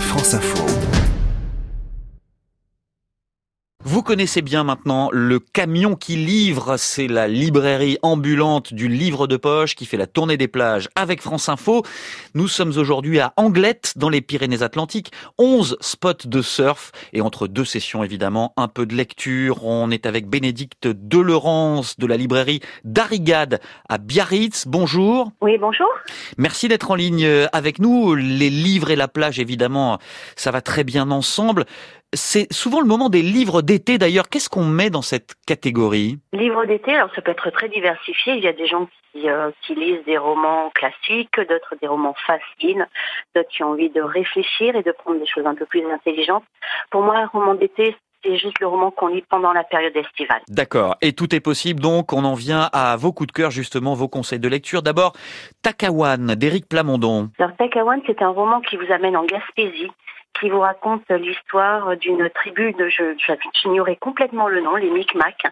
France Info. Vous connaissez bien maintenant le camion qui livre, c'est la librairie ambulante du livre de poche qui fait la tournée des plages avec France Info. Nous sommes aujourd'hui à Anglette dans les Pyrénées-Atlantiques, 11 spots de surf et entre deux sessions évidemment, un peu de lecture. On est avec Bénédicte Deleurance de la librairie Darigade à Biarritz. Bonjour. Oui, bonjour. Merci d'être en ligne avec nous. Les livres et la plage évidemment, ça va très bien ensemble. C'est souvent le moment des livres d'été d'ailleurs. Qu'est-ce qu'on met dans cette catégorie? Livres d'été, alors ça peut être très diversifié. Il y a des gens qui, euh, qui lisent des romans classiques, d'autres des romans faciles, d'autres qui ont envie de réfléchir et de prendre des choses un peu plus intelligentes. Pour moi, un roman d'été, c'est juste le roman qu'on lit pendant la période estivale. D'accord. Et tout est possible donc. On en vient à vos coups de cœur, justement, vos conseils de lecture. D'abord, Takawan d'Éric Plamondon. Alors, Takawan, c'est un roman qui vous amène en Gaspésie qui vous raconte l'histoire d'une tribu de, je, j'ignorais complètement le nom, les Micmacs,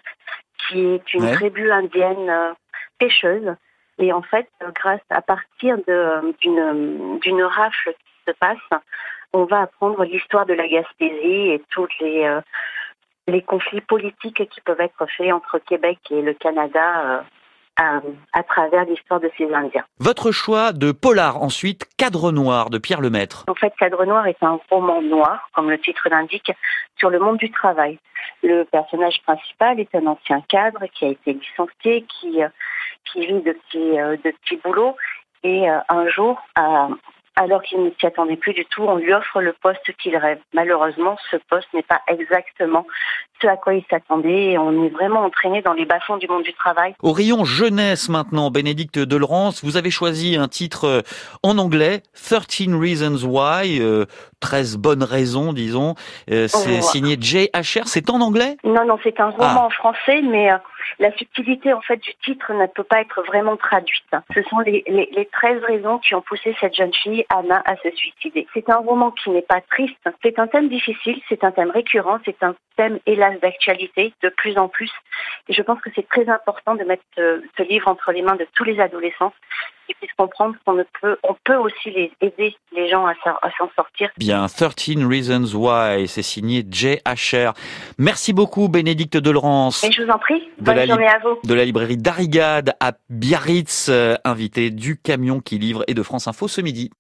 qui est une tribu indienne euh, pêcheuse. Et en fait, grâce à partir de, d'une, d'une rafle qui se passe, on va apprendre l'histoire de la Gaspésie et tous les, euh, les conflits politiques qui peuvent être faits entre Québec et le Canada euh, à, travers l'histoire de ces Indiens. Votre choix de polar ensuite, Cadre Noir de Pierre Lemaître. En fait, Cadre Noir est un roman noir, comme le titre l'indique, sur le monde du travail. Le personnage principal est un ancien cadre qui a été licencié, qui, euh, qui vit de petits, euh, de petits boulots et euh, un jour, alors qu'il ne s'y attendait plus du tout, on lui offre le poste qu'il rêve. Malheureusement, ce poste n'est pas exactement ce à quoi il s'attendait et on est vraiment entraîné dans les bas-fonds du monde du travail. Au rayon jeunesse maintenant, Bénédicte Delrance, vous avez choisi un titre euh, en anglais, 13 Reasons Why, 13 euh, bonnes raisons, disons. Euh, c'est signé Asher. C'est en anglais? Non, non, c'est un roman ah. en français, mais la subtilité en fait du titre ne peut pas être vraiment traduite. Ce sont les, les, les 13 raisons qui ont poussé cette jeune fille, Anna, à se suicider. C'est un roman qui n'est pas triste, c'est un thème difficile, c'est un thème récurrent, c'est un thème hélas d'actualité de plus en plus. Et je pense que c'est très important de mettre euh, ce livre entre les mains de tous les adolescents qu'ils puissent comprendre qu'on peut, on peut aussi les aider les gens à, s'en sortir. Bien, 13 Reasons Why, c'est signé Jay Asher. Merci beaucoup Bénédicte Delrance. Et je vous en prie, bonne journée à vous. De la librairie Darigade à Biarritz, euh, invité du camion qui livre et de France Info ce midi.